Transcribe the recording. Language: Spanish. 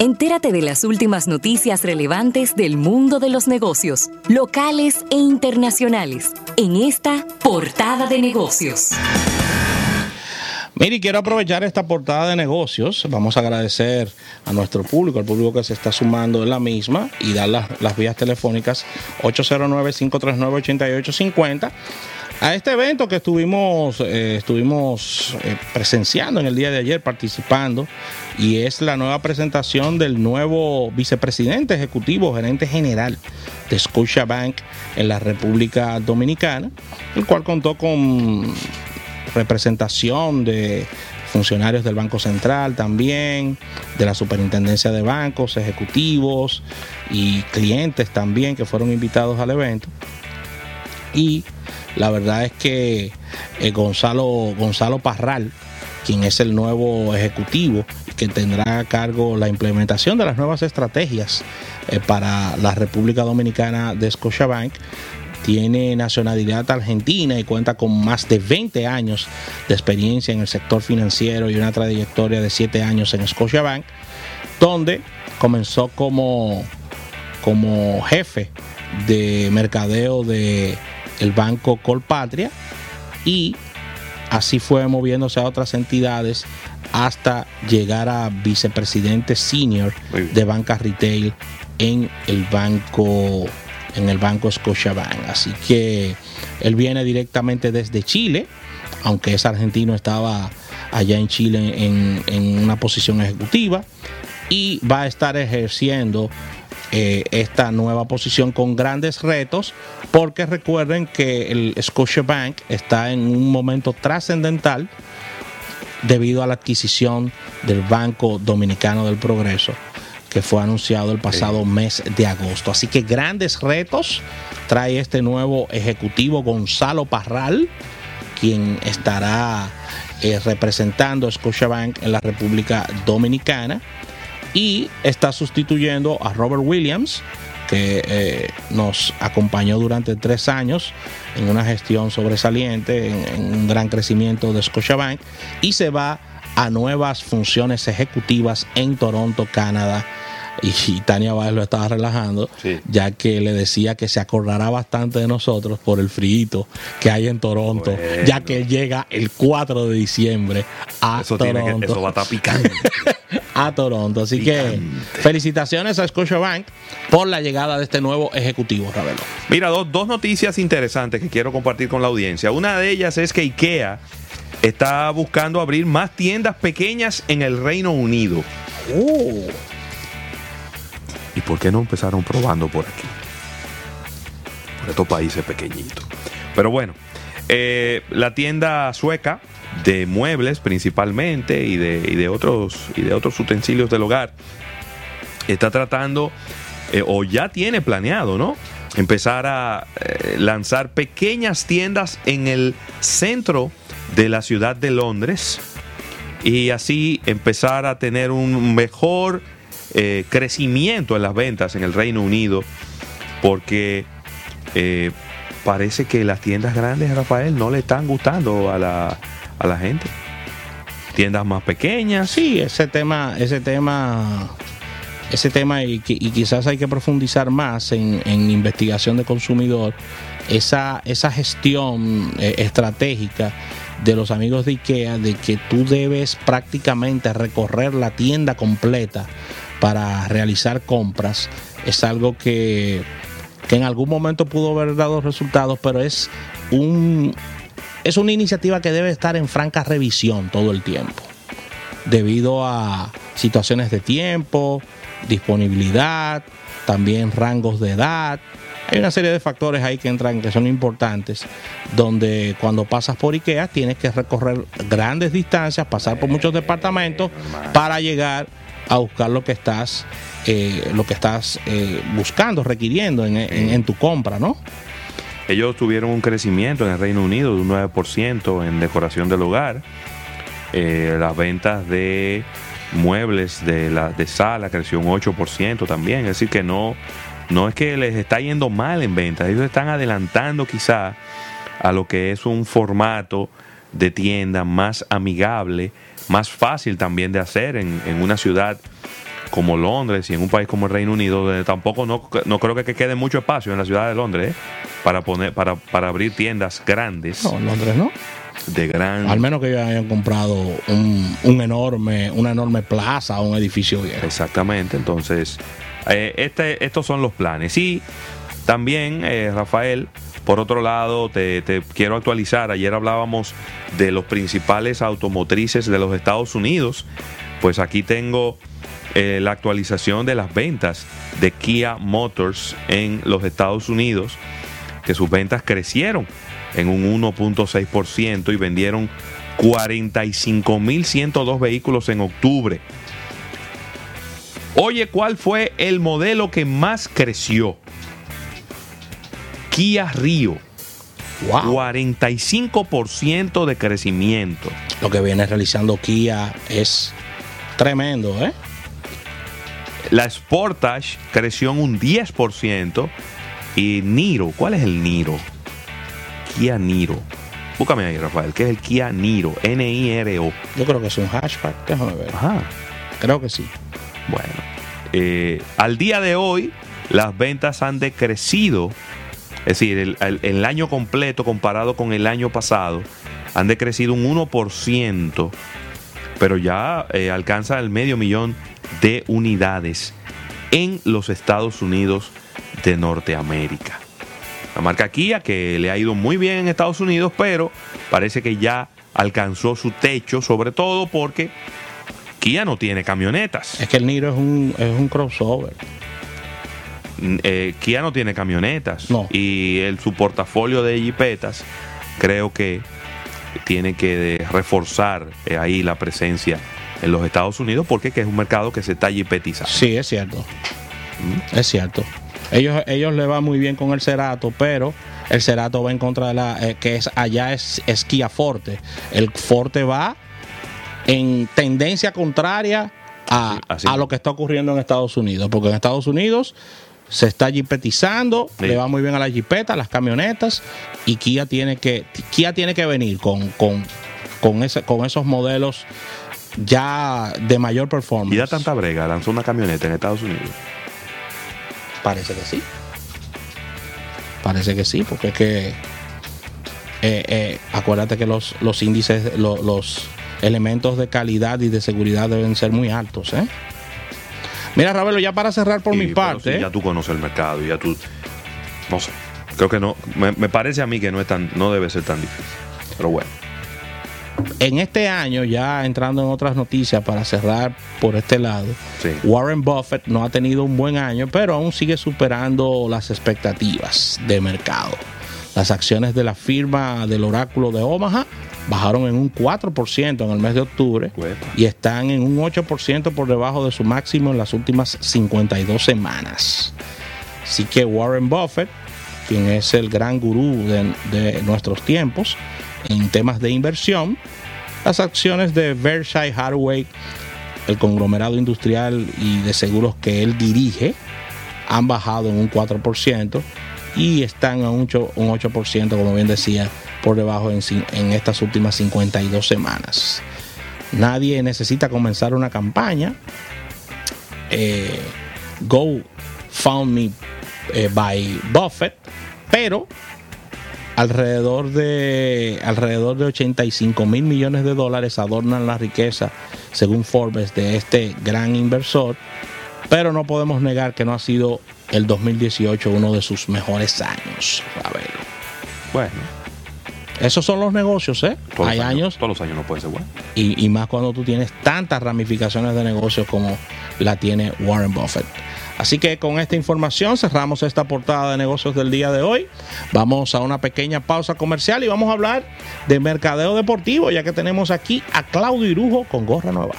Entérate de las últimas noticias relevantes del mundo de los negocios, locales e internacionales, en esta portada de negocios. Mire, quiero aprovechar esta portada de negocios. Vamos a agradecer a nuestro público, al público que se está sumando en la misma y dar las, las vías telefónicas 809-539-8850 a este evento que estuvimos, eh, estuvimos eh, presenciando en el día de ayer, participando, y es la nueva presentación del nuevo vicepresidente ejecutivo, gerente general de Scotiabank en la República Dominicana, el cual contó con representación de funcionarios del Banco Central también, de la Superintendencia de Bancos, ejecutivos y clientes también que fueron invitados al evento. Y la verdad es que eh, Gonzalo, Gonzalo Parral, quien es el nuevo ejecutivo, que tendrá a cargo la implementación de las nuevas estrategias eh, para la República Dominicana de Scotiabank, tiene nacionalidad argentina y cuenta con más de 20 años de experiencia en el sector financiero y una trayectoria de 7 años en Scotiabank, donde comenzó como, como jefe de mercadeo de el banco Colpatria y así fue moviéndose a otras entidades hasta llegar a vicepresidente senior de banca retail en el banco en el banco Scotiabank. Así que él viene directamente desde Chile, aunque es argentino, estaba allá en Chile en, en una posición ejecutiva y va a estar ejerciendo eh, esta nueva posición con grandes retos, porque recuerden que el Scotiabank está en un momento trascendental debido a la adquisición del Banco Dominicano del Progreso que fue anunciado el pasado mes de agosto. Así que grandes retos trae este nuevo ejecutivo Gonzalo Parral, quien estará eh, representando a Scotiabank en la República Dominicana y está sustituyendo a Robert Williams, que eh, nos acompañó durante tres años en una gestión sobresaliente, en, un gran crecimiento de Scotiabank, y se va a nuevas funciones ejecutivas en Toronto, Canadá. Y, Tania Báez lo estaba relajando, ya que le decía que se acordará bastante de nosotros por el frío que hay en Toronto, ya que llega el 4 de diciembre a Toronto. eso va a estar picando. a Toronto. Así que felicitaciones a Scotiabank por la llegada de este nuevo ejecutivo, Ravelo. Mira, dos, noticias interesantes que quiero compartir con la audiencia. Una de ellas es que IKEA está buscando abrir más tiendas pequeñas en el Reino Unido. Oh. ¿Y por qué no empezaron probando por aquí? Por estos países pequeñitos. Pero bueno, eh, la tienda sueca de muebles principalmente y de, otros, y de otros utensilios del hogar. Está tratando, eh, o ya tiene planeado, ¿no? Empezar a eh, lanzar pequeñas tiendas en el centro de la ciudad de Londres y así empezar a tener un mejor eh, crecimiento en las ventas en el Reino Unido porque parece que las tiendas grandes, Rafael, no le están gustando a la, a la gente. Tiendas más pequeñas. Sí, ese tema, ese tema, ese tema y, quizás hay que profundizar más en, investigación de consumidor. Esa, esa gestión eh, estratégica de los amigos de IKEA de que tú debes prácticamente recorrer la tienda completa para realizar compras es algo que, que en algún momento pudo haber dado resultados, pero es un, es una iniciativa que debe estar en franca revisión todo el tiempo, debido a situaciones de tiempo, disponibilidad, también rangos de edad. Hay una serie de factores ahí que entran que son importantes, donde cuando pasas por IKEA tienes que recorrer grandes distancias, pasar por muchos departamentos para llegar a buscar lo que estás, eh, lo que estás eh, buscando, requiriendo en tu compra, ¿no? Ellos tuvieron un crecimiento en el Reino Unido de un 9% en decoración del hogar. Eh, las ventas de muebles de la de sala creció un 8% también. Es decir, que no, no es que les está yendo mal en ventas. Ellos están adelantando quizá a lo que es un formato de tienda más amigable, más fácil también de hacer en, una ciudad como Londres y en un país como el Reino Unido, donde tampoco no, no creo que quede mucho espacio en la ciudad de Londres ¿eh? Para poner para, para abrir tiendas grandes. No, en Londres no. De gran. Al menos que ellos hayan comprado un, un enorme, una enorme plaza o un edificio viejo. Exactamente. Entonces, eh, este, estos son los planes. Y también, eh, Rafael, por otro lado, te, te, quiero actualizar. Ayer hablábamos de los principales automotrices de los Estados Unidos. Pues aquí tengo eh, la actualización de las ventas de Kia Motors en los Estados Unidos, que sus ventas crecieron en un 1.6% y vendieron 45.102 vehículos en octubre. Oye, ¿cuál fue el modelo que más creció? Kia Rio. Wow. 45% de crecimiento. Lo que viene realizando Kia es tremendo, ¿eh? La Sportage creció en un 10%. Y Niro, ¿cuál es el Niro? Kia Niro. Búscame ahí, Rafael, ¿qué es el Kia Niro? N-I-R-O. Yo creo que es un hatchback, déjame ver. Ajá. Creo que sí. Bueno, eh, al día de hoy las ventas han decrecido, es decir, el, el, el, año completo comparado con el año pasado, han decrecido un 1%, pero ya eh, alcanza el medio millón de unidades en los Estados Unidos de Norteamérica. La marca Kia que le ha ido muy bien en Estados Unidos, pero parece que ya alcanzó su techo, sobre todo porque Kia no tiene camionetas. Es que el Niro es un, es un crossover. Eh, Kia no tiene camionetas. No. Y el, su portafolio de jipetas creo que tiene que de, reforzar eh, ahí la presencia en los Estados Unidos porque que es un mercado que se está jipetizando. Sí, es cierto. ¿Mm? Es cierto. Ellos, ellos le va muy bien con el Cerato, pero el Cerato va en contra de la eh, que es allá es, es Kia Forte. El Forte va en tendencia contraria a, sí, así. a lo que está ocurriendo en Estados Unidos, porque en Estados Unidos se está jipetizando, sí. le va muy bien a las jipetas, a las camionetas, y Kia tiene que, Kia tiene que venir con, con, con, ese, con esos modelos ya de mayor performance. ¿Y da tanta brega? ¿Lanzó una camioneta en Estados Unidos? Parece que sí. Parece que sí, porque es que eh, eh, acuérdate que los, los índices, los, los elementos de calidad y de seguridad deben ser muy altos. ¿eh? Mira, Ravelo, ya para cerrar por sí, mi parte. Sí, ya tú conoces el mercado, ya tú. No sé. Creo que no. Me, me, parece a mí que no, es tan, no debe ser tan difícil. Pero bueno. En este año, ya entrando en otras noticias para cerrar por este lado, sí. Warren Buffett no ha tenido un buen año, pero aún sigue superando las expectativas de mercado. Las acciones de la firma del oráculo de Omaha bajaron en un 4% en el mes de octubre y están en un 8% por debajo de su máximo en las últimas 52 semanas. Así que Warren Buffett, quien es el gran gurú de, de nuestros tiempos en temas de inversión, las acciones de Berkshire Hathaway, el conglomerado industrial y de seguros que él dirige, han bajado en un 4% y están a un 8%, un 8% como bien decía, por debajo en, en, estas últimas 52 semanas. Nadie necesita comenzar una campaña. Eh, Go Found Me eh, by Buffett, pero alrededor de alrededor de 85 mil millones de dólares adornan la riqueza, según Forbes, de este gran inversor. Pero no podemos negar que no ha sido el 2018 uno de sus mejores años. A ver. Bueno. Esos son los negocios, ¿eh? Todos Hay los años. Todos los años no puede ser bueno. Y, y, más cuando tú tienes tantas ramificaciones de negocios como la tiene Warren Buffett. Así que con esta información cerramos esta portada de negocios del día de hoy. Vamos a una pequeña pausa comercial y vamos a hablar de mercadeo deportivo, ya que tenemos aquí a Claudio Irujo con gorra nueva.